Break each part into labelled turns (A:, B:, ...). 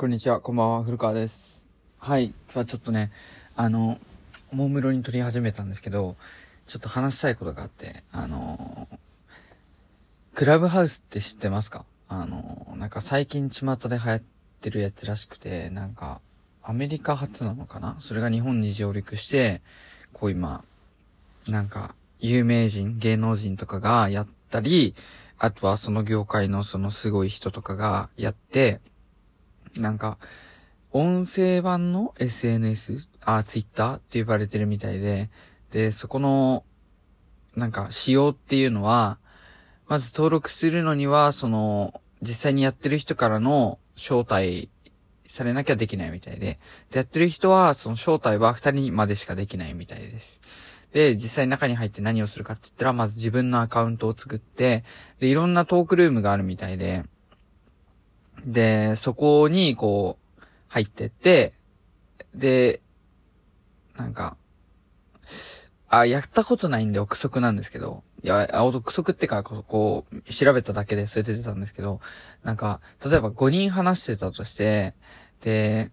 A: こんにちは、こんばんは、古川です。はい、今日はちょっとね、あの、おもむろに撮り始めたんですけど、ちょっと話したいことがあって、あの、クラブハウスって知ってますか？あの、なんか最近巷で流行ってるやつらしくて、なんか、アメリカ発なのかな？それが日本に上陸して、こう今、なんか、有名人、芸能人とかがやったり、あとはその業界のそのすごい人とかがやって、なんか、音声版の SNS、あ、ツイッターって呼ばれてるみたいで、で、そこの、なんか、仕様っていうのは、まず登録するのには、その、実際にやってる人からの招待されなきゃできないみたいで、で、やってる人は、その招待は二人までしかできないみたいです。で、実際中に入って何をするかって言ったら、まず自分のアカウントを作って、で、いろんなトークルームがあるみたいで、で、そこに、こう、入ってって、で、なんか、あ、やったことないんで憶測なんですけど、いや、あ憶測ってか、こう、調べただけでそれ出てたんですけど、なんか、例えば5人話してたとして、で、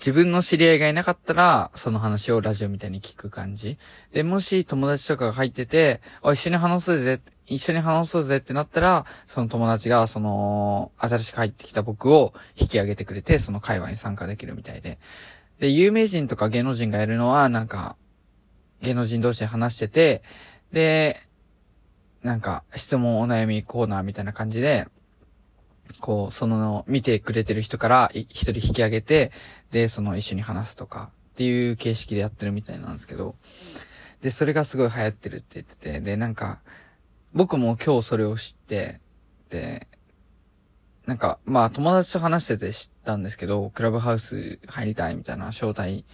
A: 自分の知り合いがいなかったら、その話をラジオみたいに聞く感じ。で、もし友達とかが入ってて、あ、一緒に話そうぜ、一緒に話そうぜってなったら、その友達が、その、新しく入ってきた僕を引き上げてくれて、その会話に参加できるみたいで。で、有名人とか芸能人がやるのは、なんか、芸能人同士で話してて、で、なんか、質問お悩みコーナーみたいな感じで、こう、その、の見てくれてる人から一人引き上げて、で、その一緒に話すとか、っていう形式でやってるみたいなんですけど、で、それがすごい流行ってるって言ってて、で、なんか、僕も今日それを知って、で、なんか、まあ友達と話してて知ったんですけど、クラブハウス入りたいみたいな招待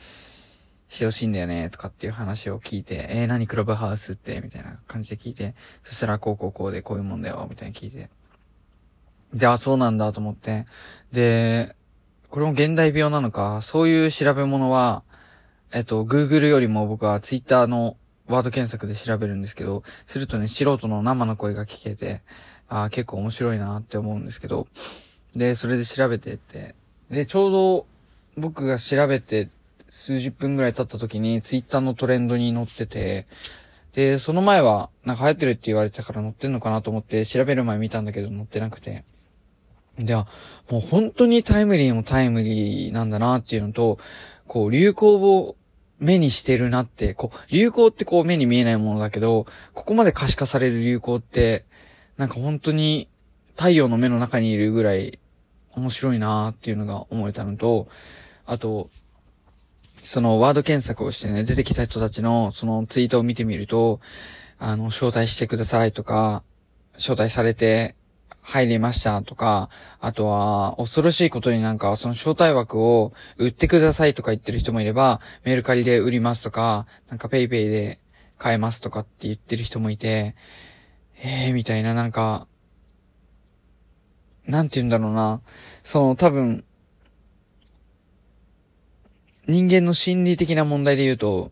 A: してほしいんだよね、とかっていう話を聞いて、えー、何クラブハウスって、みたいな感じで聞いて、そしたらこうこうこうでこういうもんだよ、みたいに聞いて。で、あ、そうなんだと思って。で、これも現代病なのか、そういう調べ物は、えっと、Google よりも僕は Twitter のワード検索で調べるんですけど、するとね、素人の生の声が聞けて、あ結構面白いなって思うんですけど、で、それで調べてって、で、ちょうど僕が調べて数十分ぐらい経った時に Twitter のトレンドに載ってて、で、その前はなんか流行ってるって言われてたから載ってんのかなと思って調べる前見たんだけど載ってなくて。で、あもう本当にタイムリーもタイムリーなんだなっていうのと、こう流行を目にしてるなって、こう、流行ってこう目に見えないものだけど、ここまで可視化される流行って、なんか本当に太陽の目の中にいるぐらい面白いなっていうのが思えたのと、あと、そのワード検索をしてね、出てきた人たちのそのツイートを見てみると、あの、招待してくださいとか、招待されて入りましたとか、あとは、恐ろしいことになんか、その招待枠を売ってくださいとか言ってる人もいれば、メルカリで売りますとか、なんかペイペイで買えますとかって言ってる人もいて、えー、みたいななんか、なんて言うんだろうな。その多分、人間の心理的な問題で言うと、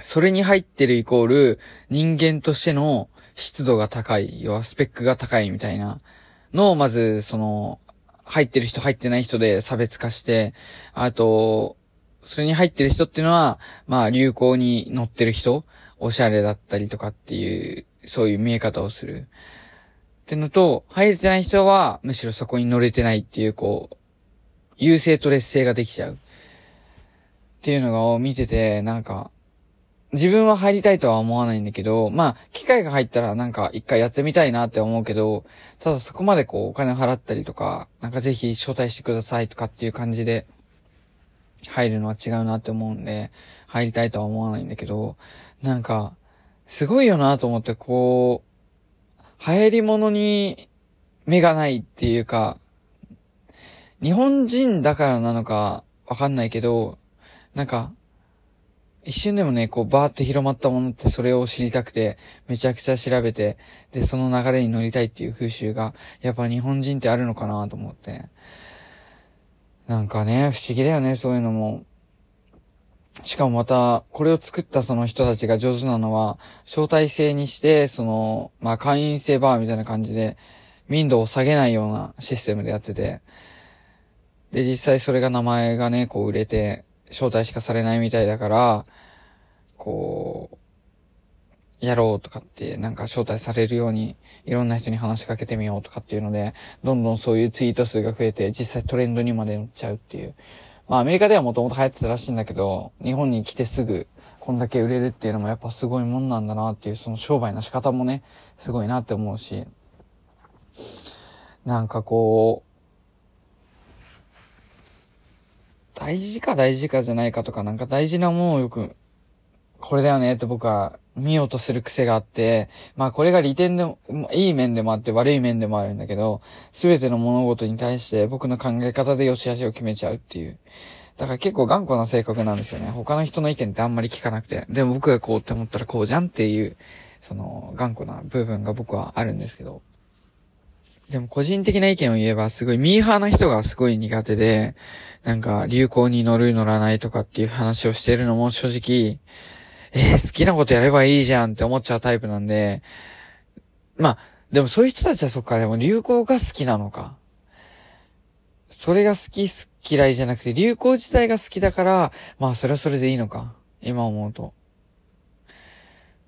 A: それに入ってるイコール人間としての湿度が高い、要はスペックが高いみたいなのをまず、その、入ってる人入ってない人で差別化して、あと、それに入ってる人っていうのは、まあ流行に乗ってる人、おしゃれだったりとかっていう、そういう見え方をする。ってのと、入れてない人は、むしろそこに乗れてないっていう、こう、優勢と劣勢ができちゃう。っていうのが見てて、なんか、自分は入りたいとは思わないんだけど、まあ、機会が入ったらなんか一回やってみたいなって思うけど、ただそこまでこうお金払ったりとか、なんかぜひ招待してくださいとかっていう感じで入るのは違うなって思うんで、入りたいとは思わないんだけど、なんか、すごいよなと思ってこう、流行り物に目がないっていうか、日本人だからなのかわかんないけど、なんか、一瞬でもね、こう、バーって広まったものってそれを知りたくて、めちゃくちゃ調べて、で、その流れに乗りたいっていう風習が、やっぱ日本人ってあるのかなと思って。なんかね、不思議だよね、そういうのも。しかもまた、これを作ったその人たちが上手なのは、招待制にして、その、まあ、会員制バーみたいな感じで、民度を下げないようなシステムでやってて、で、実際それが名前がね、こう売れて、招待しかされないみたいだから、こう、やろうとかって、なんか招待されるように、いろんな人に話しかけてみようとかっていうので、どんどんそういうツイート数が増えて、実際トレンドにまで乗っちゃうっていう。まあアメリカではもともと流行ってたらしいんだけど、日本に来てすぐ、こんだけ売れるっていうのもやっぱすごいもんなんだなっていう、その商売の仕方もね、すごいなって思うし、なんかこう、大事か大事かじゃないかとか、なんか大事なものをよく、これだよねって僕は見ようとする癖があって、まあこれが利点でも、いい面でもあって悪い面でもあるんだけど、すべての物事に対して僕の考え方で良し悪しを決めちゃうっていう。だから結構頑固な性格なんですよね。他の人の意見ってあんまり聞かなくて。でも僕がこうって思ったらこうじゃんっていう、その頑固な部分が僕はあるんですけど。でも個人的な意見を言えばすごいミーハーな人がすごい苦手で、なんか流行に乗る乗らないとかっていう話をしてるのも正直、えー、好きなことやればいいじゃんって思っちゃうタイプなんで、まあ、でもそういう人たちはそっか、でも流行が好きなのか。それが好き嫌いじゃなくて、流行自体が好きだから、まあそれはそれでいいのか。今思うと。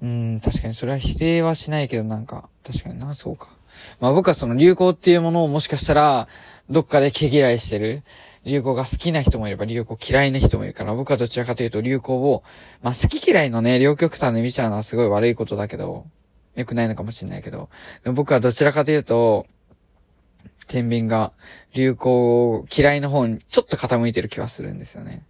A: うん、確かにそれは否定はしないけどなんか、確かにな、そうか。まあ僕はその流行っていうものをもしかしたら、どっかで毛嫌いしてる。流行が好きな人もいれば流行嫌いな人もいるから、僕はどちらかというと流行を、まあ好き嫌いのね、両極端で見ちゃうのはすごい悪いことだけど、良くないのかもしれないけど、僕はどちらかというと、天秤が流行嫌いの方にちょっと傾いてる気はするんですよね。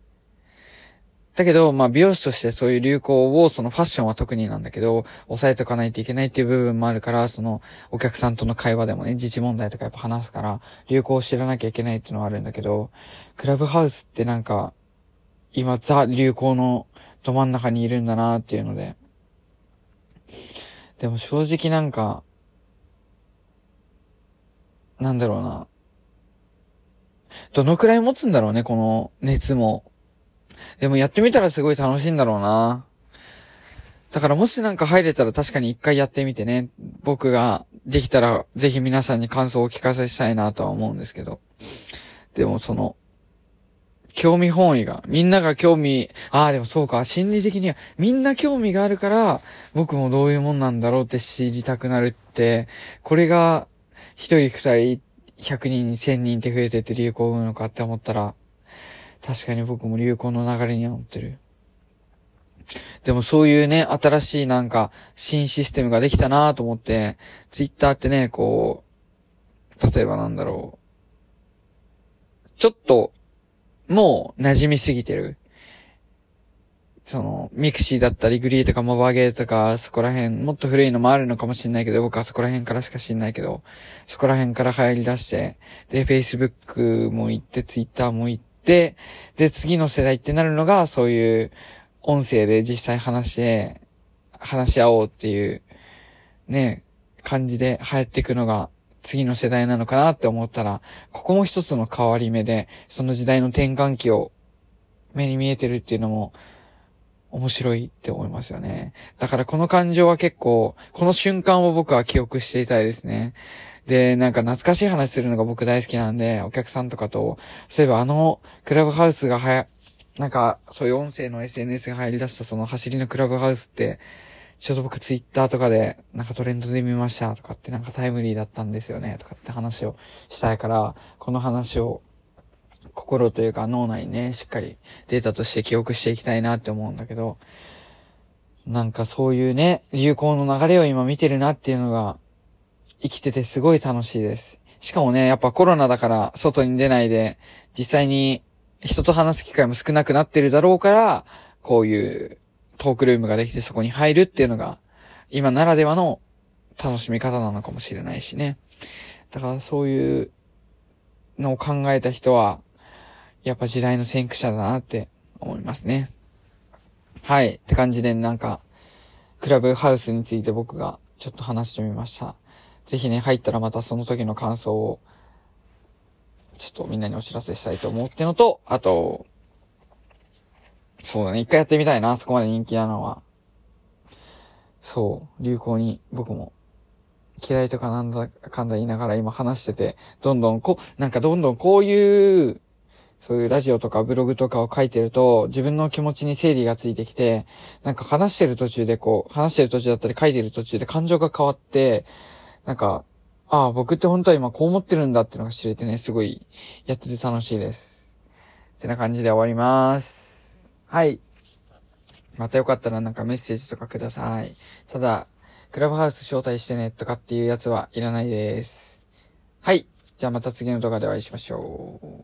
A: だけど、まあ美容師としてそういう流行を、そのファッションは特になんだけど、抑えておかないといけないっていう部分もあるから、そのお客さんとの会話でもね、自治問題とかやっぱ話すから、流行を知らなきゃいけないっていうのはあるんだけど、クラブハウスってなんか、今ザ流行のど真ん中にいるんだなっていうので、でも正直なんか、なんだろうな。どのくらい持つんだろうね、この熱も。でもやってみたらすごい楽しいんだろうな。だからもしなんか入れたら確かに一回やってみてね、僕ができたらぜひ皆さんに感想をお聞かせしたいなとは思うんですけど。でもその、興味本位が、みんなが興味、ああ、でもそうか、心理的には、みんな興味があるから、僕もどういうもんなんだろうって知りたくなるって、これが、一人二人、百人、千人って増えてって流行を生むのかって思ったら、確かに僕も流行の流れには乗ってる。でもそういうね、新しいなんか、新システムができたなと思って、ツイッターってね、こう、例えばなんだろう。ちょっと、もう馴染みすぎてる。その、ミクシーだったり、グリーとかモバゲーとか、そこら辺、もっと古いのもあるのかもしれないけど、僕はそこら辺からしか知んないけど、そこら辺から流行り出して、で、Facebook も行って、Twitter も行って、で、で、次の世代ってなるのが、そういう音声で実際話して、話し合おうっていう、ね、感じで流行っていくのが次の世代なのかなって思ったら、ここも一つの変わり目で、その時代の転換期を目に見えてるっていうのも面白いって思いますよね。だからこの感情は結構、この瞬間を僕は記憶していたいですね。で、なんか懐かしい話するのが僕大好きなんで、お客さんとかと、そういえばあの、クラブハウスがはや、なんか、そういう音声の SNS が入り出したその走りのクラブハウスって、ちょうど僕ツイッターとかで、なんかトレンドで見ましたとかってなんかタイムリーだったんですよねとかって話をしたいから、この話を心というか脳内にね、しっかりデータとして記憶していきたいなって思うんだけど、なんかそういうね、流行の流れを今見てるなっていうのが、生きててすごい楽しいです。しかもね、やっぱコロナだから外に出ないで、実際に人と話す機会も少なくなってるだろうから、こういうトークルームができてそこに入るっていうのが、今ならではの楽しみ方なのかもしれないしね。だからそういうのを考えた人は、やっぱ時代の先駆者だなって思いますね。はい。って感じでなんか、クラブハウスについて僕がちょっと話してみました。ぜひね、入ったらまたその時の感想を、ちょっとみんなにお知らせしたいと思ってのと、あと、そうだね、一回やってみたいな、そこまで人気なのは。そう、流行に僕も嫌いとかなんだかんだ言いながら今話してて、どんどんこう、なんかどんどんこういうそういうラジオとかブログとかを書いてると、自分の気持ちに整理がついてきて、なんか話してる途中でこう、話してる途中だったり書いてる途中で感情が変わって、なんか、ああ、僕って本当は今こう思ってるんだってのが知れてね、すごいやってて楽しいです。ってな感じで終わります。はい。またよかったらなんかメッセージとかください。ただ、クラブハウス招待してねとかっていうやつはいらないです。はい。じゃあまた次の動画でお会いしましょう。